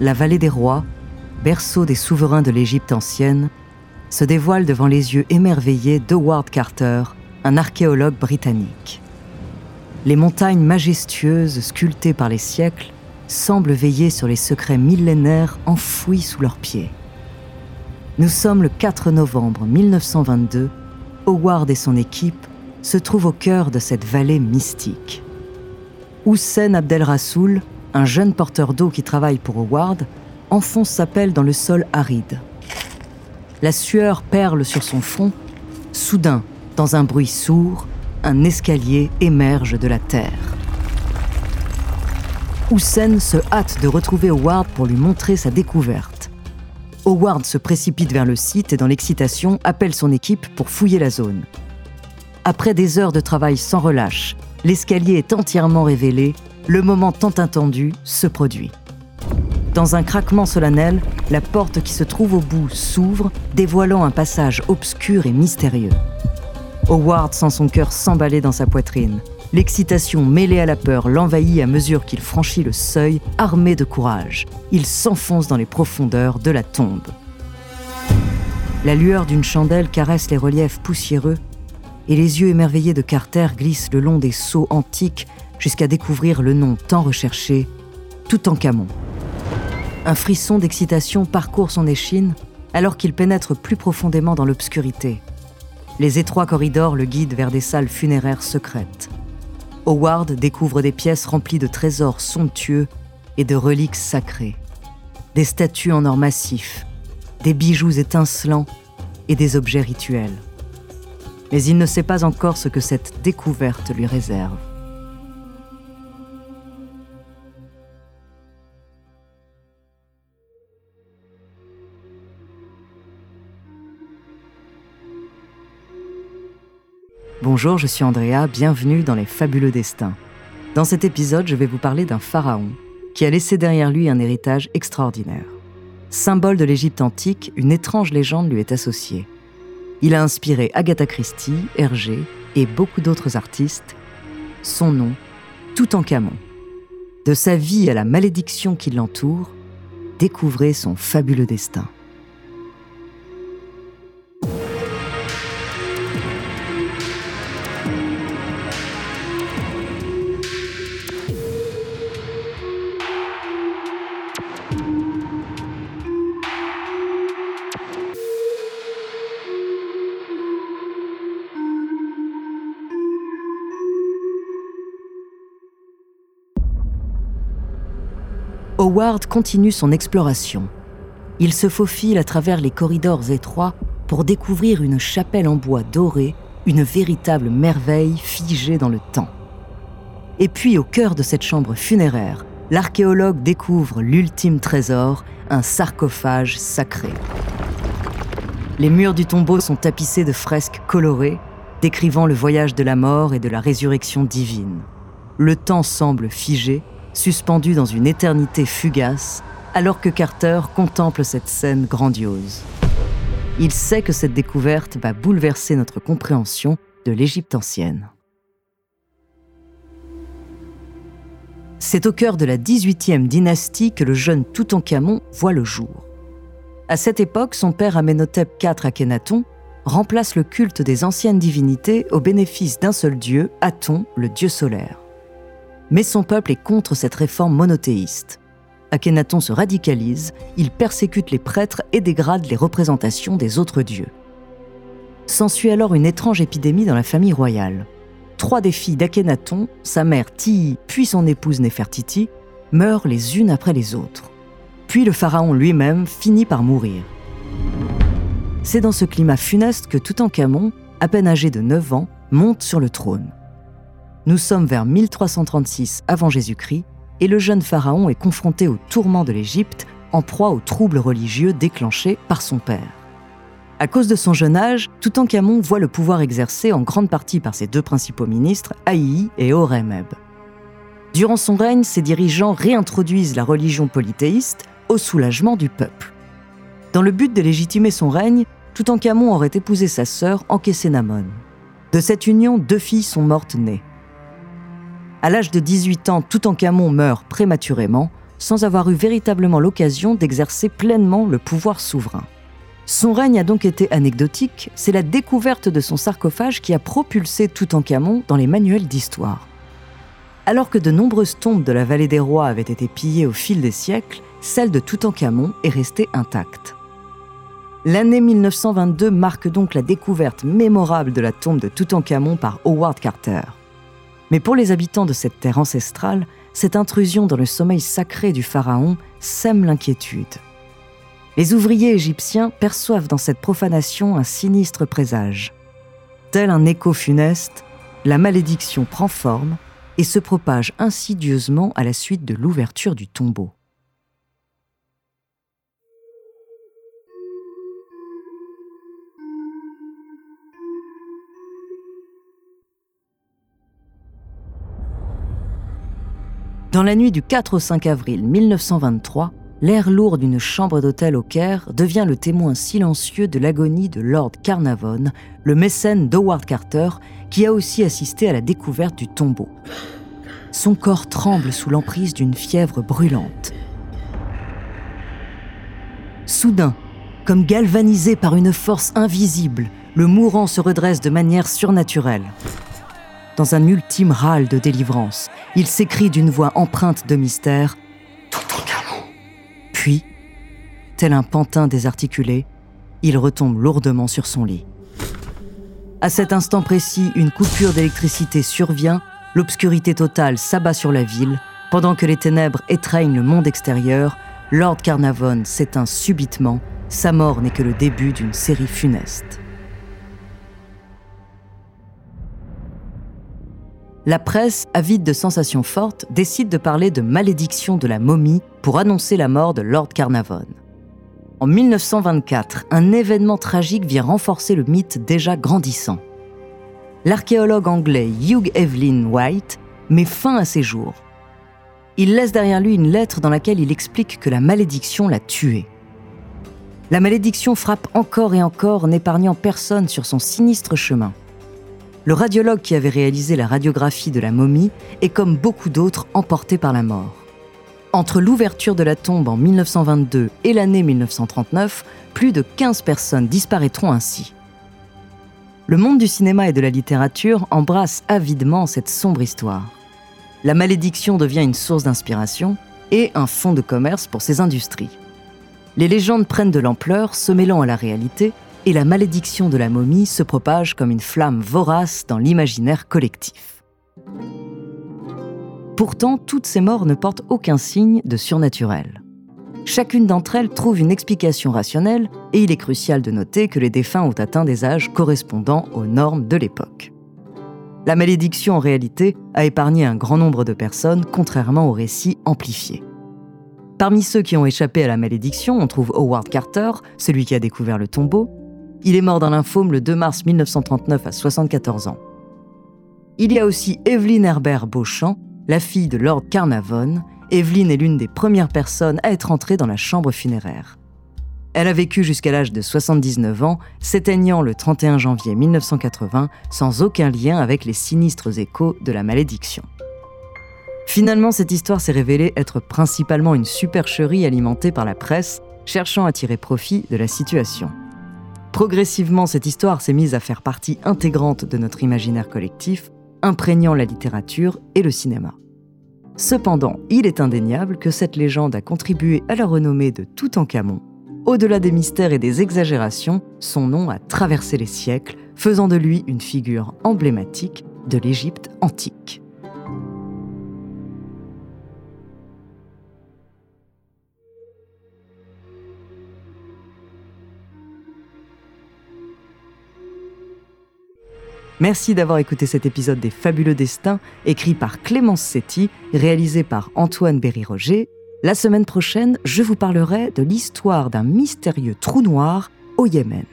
La vallée des rois, berceau des souverains de l'Égypte ancienne, se dévoile devant les yeux émerveillés d'Howard Carter, un archéologue britannique. Les montagnes majestueuses sculptées par les siècles semblent veiller sur les secrets millénaires enfouis sous leurs pieds. Nous sommes le 4 novembre 1922. Howard et son équipe se trouvent au cœur de cette vallée mystique. Hussein Abdel Rassoul, un jeune porteur d'eau qui travaille pour Howard, enfonce sa pelle dans le sol aride. La sueur perle sur son front. Soudain, dans un bruit sourd, un escalier émerge de la terre. Hussein se hâte de retrouver Howard pour lui montrer sa découverte. Howard se précipite vers le site et dans l'excitation appelle son équipe pour fouiller la zone. Après des heures de travail sans relâche, l'escalier est entièrement révélé, le moment tant attendu se produit. Dans un craquement solennel, la porte qui se trouve au bout s'ouvre, dévoilant un passage obscur et mystérieux. Howard sent son cœur s'emballer dans sa poitrine. L'excitation mêlée à la peur l'envahit à mesure qu'il franchit le seuil, armé de courage. Il s'enfonce dans les profondeurs de la tombe. La lueur d'une chandelle caresse les reliefs poussiéreux et les yeux émerveillés de Carter glissent le long des sceaux antiques jusqu'à découvrir le nom tant recherché, Toutankhamon. Un frisson d'excitation parcourt son échine alors qu'il pénètre plus profondément dans l'obscurité. Les étroits corridors le guident vers des salles funéraires secrètes. Howard découvre des pièces remplies de trésors somptueux et de reliques sacrées. Des statues en or massif, des bijoux étincelants et des objets rituels. Mais il ne sait pas encore ce que cette découverte lui réserve. Bonjour, je suis Andrea, bienvenue dans Les Fabuleux Destins. Dans cet épisode, je vais vous parler d'un pharaon qui a laissé derrière lui un héritage extraordinaire. Symbole de l'Égypte antique, une étrange légende lui est associée. Il a inspiré Agatha Christie, Hergé et beaucoup d'autres artistes. Son nom, Toutankhamon. De sa vie à la malédiction qui l'entoure, découvrez son fabuleux destin. Howard continue son exploration. Il se faufile à travers les corridors étroits pour découvrir une chapelle en bois doré, une véritable merveille figée dans le temps. Et puis, au cœur de cette chambre funéraire, l'archéologue découvre l'ultime trésor, un sarcophage sacré. Les murs du tombeau sont tapissés de fresques colorées, décrivant le voyage de la mort et de la résurrection divine. Le temps semble figé, suspendu dans une éternité fugace, alors que Carter contemple cette scène grandiose. Il sait que cette découverte va bouleverser notre compréhension de l'Égypte ancienne. C'est au cœur de la 18e dynastie que le jeune Toutankhamon voit le jour. À cette époque, son père Amenhotep IV Akhenaton remplace le culte des anciennes divinités au bénéfice d'un seul dieu, Aton, le dieu solaire. Mais son peuple est contre cette réforme monothéiste. Akhenaton se radicalise, il persécute les prêtres et dégrade les représentations des autres dieux. S'ensuit alors une étrange épidémie dans la famille royale. Trois des filles d'Akhenaton, sa mère Tii puis son épouse Nefertiti, meurent les unes après les autres. Puis le pharaon lui-même finit par mourir. C'est dans ce climat funeste que Toutankhamon, à peine âgé de 9 ans, monte sur le trône. Nous sommes vers 1336 avant Jésus-Christ et le jeune pharaon est confronté aux tourments de l'Égypte en proie aux troubles religieux déclenchés par son père. À cause de son jeune âge, Toutankhamon voit le pouvoir exercé en grande partie par ses deux principaux ministres, Haïi et Horemheb. Durant son règne, ses dirigeants réintroduisent la religion polythéiste au soulagement du peuple. Dans le but de légitimer son règne, Toutankhamon aurait épousé sa sœur Ankhésénamon. De cette union, deux filles sont mortes nées. À l'âge de 18 ans, Toutankhamon meurt prématurément, sans avoir eu véritablement l'occasion d'exercer pleinement le pouvoir souverain. Son règne a donc été anecdotique, c'est la découverte de son sarcophage qui a propulsé Toutankhamon dans les manuels d'histoire. Alors que de nombreuses tombes de la vallée des rois avaient été pillées au fil des siècles, celle de Toutankhamon est restée intacte. L'année 1922 marque donc la découverte mémorable de la tombe de Toutankhamon par Howard Carter. Mais pour les habitants de cette terre ancestrale, cette intrusion dans le sommeil sacré du pharaon sème l'inquiétude. Les ouvriers égyptiens perçoivent dans cette profanation un sinistre présage. Tel un écho funeste, la malédiction prend forme et se propage insidieusement à la suite de l'ouverture du tombeau. Dans la nuit du 4 au 5 avril 1923, l'air lourd d'une chambre d'hôtel au Caire devient le témoin silencieux de l'agonie de Lord Carnarvon, le mécène d'Howard Carter, qui a aussi assisté à la découverte du tombeau. Son corps tremble sous l'emprise d'une fièvre brûlante. Soudain, comme galvanisé par une force invisible, le mourant se redresse de manière surnaturelle. Dans un ultime râle de délivrance, il s'écrie d'une voix empreinte de mystère puis, tel un pantin désarticulé, il retombe lourdement sur son lit. À cet instant précis, une coupure d'électricité survient, l'obscurité totale s'abat sur la ville, pendant que les ténèbres étreignent le monde extérieur, Lord Carnarvon s'éteint subitement, sa mort n'est que le début d'une série funeste. La presse, avide de sensations fortes, décide de parler de malédiction de la momie pour annoncer la mort de Lord Carnarvon. En 1924, un événement tragique vient renforcer le mythe déjà grandissant. L'archéologue anglais Hugh Evelyn White met fin à ses jours. Il laisse derrière lui une lettre dans laquelle il explique que la malédiction l'a tué. La malédiction frappe encore et encore, n'épargnant personne sur son sinistre chemin le radiologue qui avait réalisé la radiographie de la momie est comme beaucoup d'autres emporté par la mort. Entre l'ouverture de la tombe en 1922 et l'année 1939, plus de 15 personnes disparaîtront ainsi. Le monde du cinéma et de la littérature embrasse avidement cette sombre histoire. La malédiction devient une source d'inspiration et un fonds de commerce pour ces industries. Les légendes prennent de l'ampleur, se mêlant à la réalité, et la malédiction de la momie se propage comme une flamme vorace dans l'imaginaire collectif. Pourtant, toutes ces morts ne portent aucun signe de surnaturel. Chacune d'entre elles trouve une explication rationnelle et il est crucial de noter que les défunts ont atteint des âges correspondant aux normes de l'époque. La malédiction en réalité a épargné un grand nombre de personnes contrairement aux récits amplifiés. Parmi ceux qui ont échappé à la malédiction, on trouve Howard Carter, celui qui a découvert le tombeau, il est mort dans lymphome le 2 mars 1939 à 74 ans. Il y a aussi Evelyn Herbert Beauchamp, la fille de Lord Carnarvon. Evelyn est l'une des premières personnes à être entrée dans la chambre funéraire. Elle a vécu jusqu'à l'âge de 79 ans, s'éteignant le 31 janvier 1980 sans aucun lien avec les sinistres échos de la malédiction. Finalement, cette histoire s'est révélée être principalement une supercherie alimentée par la presse, cherchant à tirer profit de la situation. Progressivement, cette histoire s'est mise à faire partie intégrante de notre imaginaire collectif, imprégnant la littérature et le cinéma. Cependant, il est indéniable que cette légende a contribué à la renommée de Toutankhamon. Au-delà des mystères et des exagérations, son nom a traversé les siècles, faisant de lui une figure emblématique de l'Égypte antique. Merci d'avoir écouté cet épisode des Fabuleux Destins, écrit par Clémence Setti, réalisé par Antoine Berry-Roger. La semaine prochaine, je vous parlerai de l'histoire d'un mystérieux trou noir au Yémen.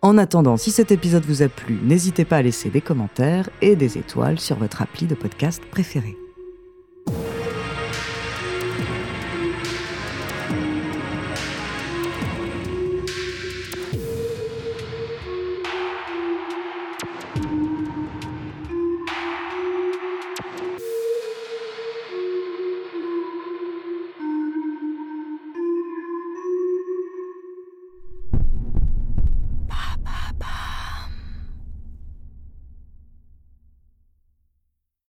En attendant, si cet épisode vous a plu, n'hésitez pas à laisser des commentaires et des étoiles sur votre appli de podcast préféré.